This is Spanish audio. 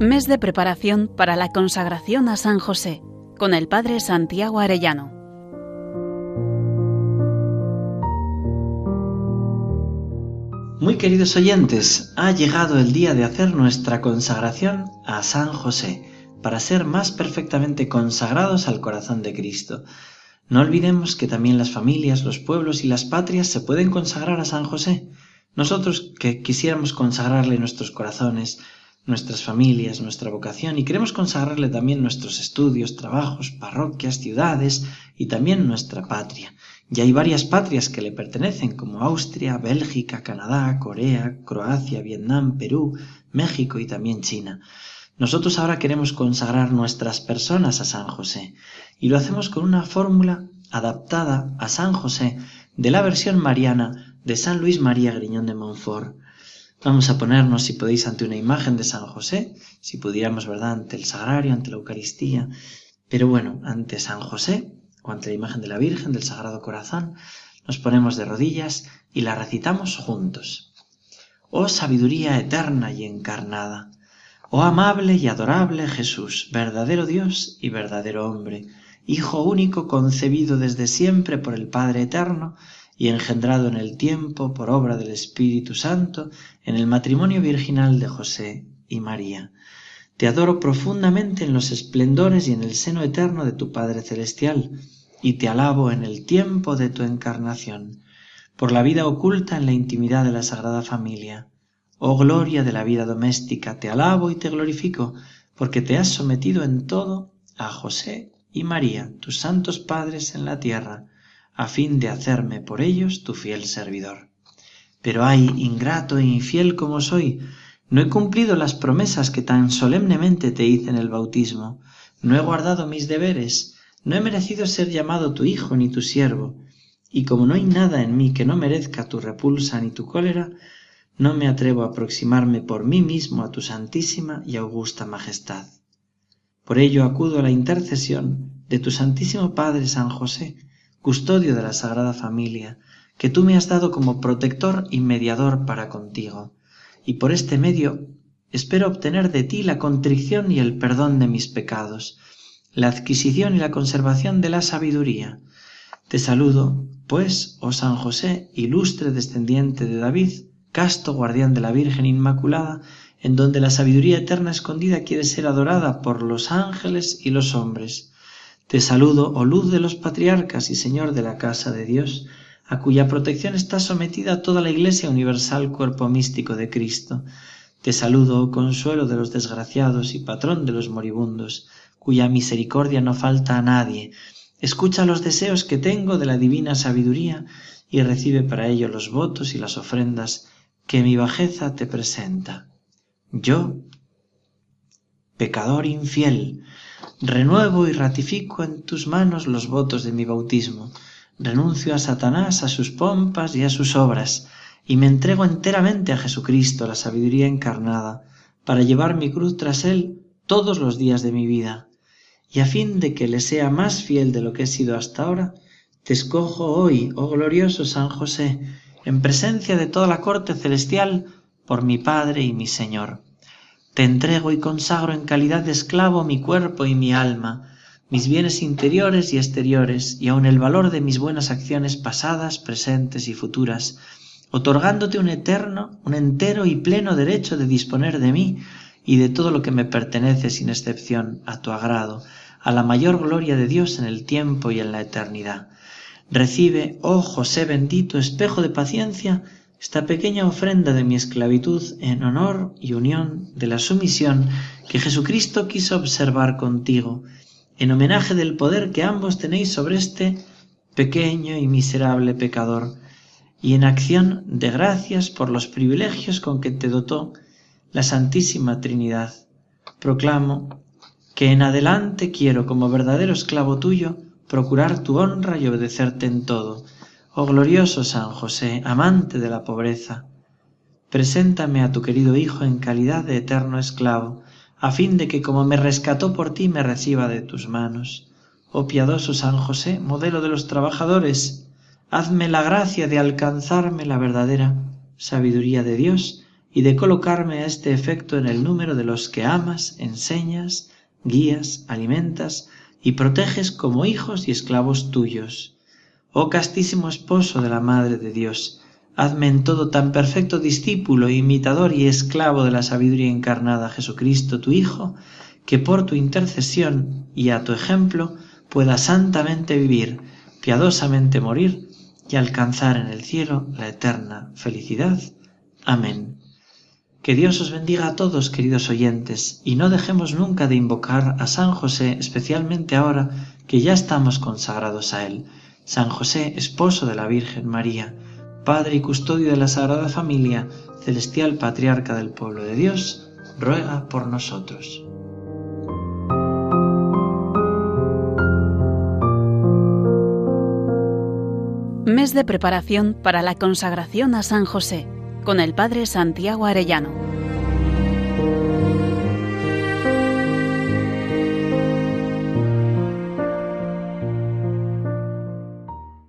Mes de preparación para la consagración a San José con el Padre Santiago Arellano. Muy queridos oyentes, ha llegado el día de hacer nuestra consagración a San José para ser más perfectamente consagrados al corazón de Cristo. No olvidemos que también las familias, los pueblos y las patrias se pueden consagrar a San José. Nosotros que quisiéramos consagrarle nuestros corazones, nuestras familias, nuestra vocación y queremos consagrarle también nuestros estudios, trabajos, parroquias, ciudades y también nuestra patria. Y hay varias patrias que le pertenecen como Austria, Bélgica, Canadá, Corea, Croacia, Vietnam, Perú, México y también China. Nosotros ahora queremos consagrar nuestras personas a San José y lo hacemos con una fórmula adaptada a San José de la versión mariana de San Luis María Griñón de Montfort. Vamos a ponernos, si podéis, ante una imagen de San José, si pudiéramos, ¿verdad?, ante el sagrario, ante la Eucaristía, pero bueno, ante San José o ante la imagen de la Virgen del Sagrado Corazón, nos ponemos de rodillas y la recitamos juntos. Oh sabiduría eterna y encarnada, oh amable y adorable Jesús, verdadero Dios y verdadero hombre, Hijo único concebido desde siempre por el Padre Eterno, y engendrado en el tiempo por obra del Espíritu Santo en el matrimonio virginal de José y María. Te adoro profundamente en los esplendores y en el seno eterno de tu Padre Celestial, y te alabo en el tiempo de tu encarnación, por la vida oculta en la intimidad de la Sagrada Familia. Oh gloria de la vida doméstica, te alabo y te glorifico, porque te has sometido en todo a José y María, tus santos padres en la tierra, a fin de hacerme por ellos tu fiel servidor. Pero ay, ingrato e infiel como soy, no he cumplido las promesas que tan solemnemente te hice en el bautismo, no he guardado mis deberes, no he merecido ser llamado tu hijo ni tu siervo, y como no hay nada en mí que no merezca tu repulsa ni tu cólera, no me atrevo a aproximarme por mí mismo a tu santísima y augusta majestad. Por ello acudo a la intercesión de tu Santísimo Padre San José, custodio de la Sagrada Familia, que tú me has dado como protector y mediador para contigo, y por este medio espero obtener de ti la contrición y el perdón de mis pecados, la adquisición y la conservación de la sabiduría. Te saludo, pues, oh San José, ilustre descendiente de David, casto guardián de la Virgen Inmaculada, en donde la sabiduría eterna escondida quiere ser adorada por los ángeles y los hombres. Te saludo, oh luz de los patriarcas y Señor de la casa de Dios, a cuya protección está sometida toda la Iglesia universal cuerpo místico de Cristo. Te saludo, oh consuelo de los desgraciados y patrón de los moribundos, cuya misericordia no falta a nadie. Escucha los deseos que tengo de la divina sabiduría y recibe para ello los votos y las ofrendas que mi bajeza te presenta. Yo, pecador infiel, Renuevo y ratifico en tus manos los votos de mi bautismo. Renuncio a Satanás, a sus pompas y a sus obras, y me entrego enteramente a Jesucristo, la sabiduría encarnada, para llevar mi cruz tras él todos los días de mi vida. Y a fin de que le sea más fiel de lo que he sido hasta ahora, te escojo hoy, oh glorioso San José, en presencia de toda la corte celestial, por mi Padre y mi Señor. Te entrego y consagro en calidad de esclavo mi cuerpo y mi alma, mis bienes interiores y exteriores, y aun el valor de mis buenas acciones pasadas, presentes y futuras, otorgándote un eterno, un entero y pleno derecho de disponer de mí y de todo lo que me pertenece sin excepción a tu agrado, a la mayor gloria de Dios en el tiempo y en la eternidad. Recibe, oh José bendito, espejo de paciencia, esta pequeña ofrenda de mi esclavitud en honor y unión de la sumisión que Jesucristo quiso observar contigo, en homenaje del poder que ambos tenéis sobre este pequeño y miserable pecador, y en acción de gracias por los privilegios con que te dotó la Santísima Trinidad. Proclamo que en adelante quiero, como verdadero esclavo tuyo, procurar tu honra y obedecerte en todo, Oh glorioso San José, amante de la pobreza, preséntame a tu querido Hijo en calidad de eterno esclavo, a fin de que como me rescató por ti me reciba de tus manos. Oh piadoso San José, modelo de los trabajadores, hazme la gracia de alcanzarme la verdadera sabiduría de Dios y de colocarme a este efecto en el número de los que amas, enseñas, guías, alimentas y proteges como hijos y esclavos tuyos. Oh castísimo esposo de la Madre de Dios, hazme en todo tan perfecto discípulo, imitador y esclavo de la sabiduría encarnada Jesucristo, tu Hijo, que por tu intercesión y a tu ejemplo pueda santamente vivir, piadosamente morir y alcanzar en el cielo la eterna felicidad. Amén. Que Dios os bendiga a todos, queridos oyentes, y no dejemos nunca de invocar a San José, especialmente ahora que ya estamos consagrados a Él. San José, esposo de la Virgen María, Padre y custodio de la Sagrada Familia, celestial patriarca del pueblo de Dios, ruega por nosotros. Mes de preparación para la consagración a San José con el Padre Santiago Arellano.